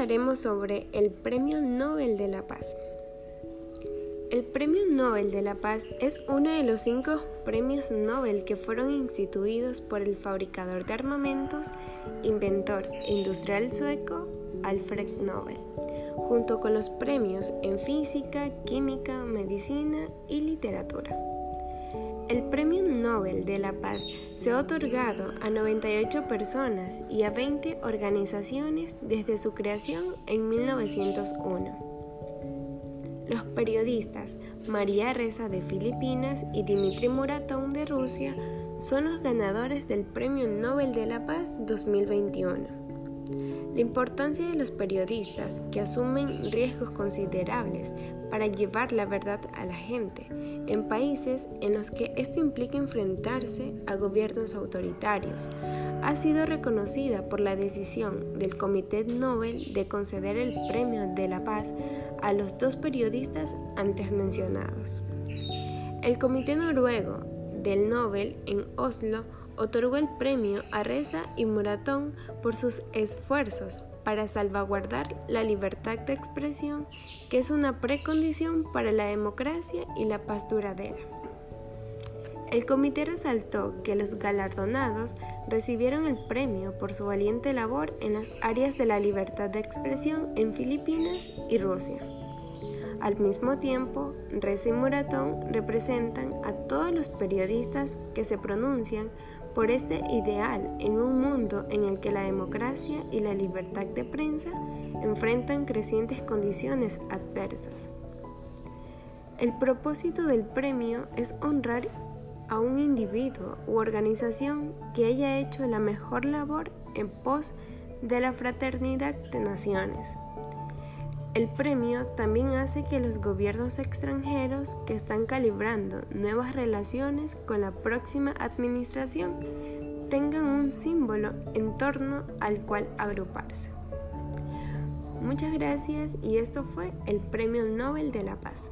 hablaremos sobre el Premio Nobel de la Paz. El Premio Nobel de la Paz es uno de los cinco premios Nobel que fueron instituidos por el fabricador de armamentos, inventor e industrial sueco Alfred Nobel, junto con los premios en física, química, medicina y literatura. El Premio Nobel de la Paz se ha otorgado a 98 personas y a 20 organizaciones desde su creación en 1901. Los periodistas María Reza de Filipinas y Dmitry Muratov de Rusia son los ganadores del Premio Nobel de la Paz 2021. La importancia de los periodistas que asumen riesgos considerables para llevar la verdad a la gente en países en los que esto implica enfrentarse a gobiernos autoritarios ha sido reconocida por la decisión del Comité Nobel de conceder el Premio de la Paz a los dos periodistas antes mencionados. El Comité Noruego del Nobel en Oslo otorgó el premio a Reza y Muratón por sus esfuerzos para salvaguardar la libertad de expresión, que es una precondición para la democracia y la paz duradera. El comité resaltó que los galardonados recibieron el premio por su valiente labor en las áreas de la libertad de expresión en Filipinas y Rusia. Al mismo tiempo, Reza y Muratón representan a todos los periodistas que se pronuncian por este ideal en un mundo en el que la democracia y la libertad de prensa enfrentan crecientes condiciones adversas. El propósito del premio es honrar a un individuo u organización que haya hecho la mejor labor en pos de la fraternidad de naciones. El premio también hace que los gobiernos extranjeros que están calibrando nuevas relaciones con la próxima administración tengan un símbolo en torno al cual agruparse. Muchas gracias y esto fue el Premio Nobel de la Paz.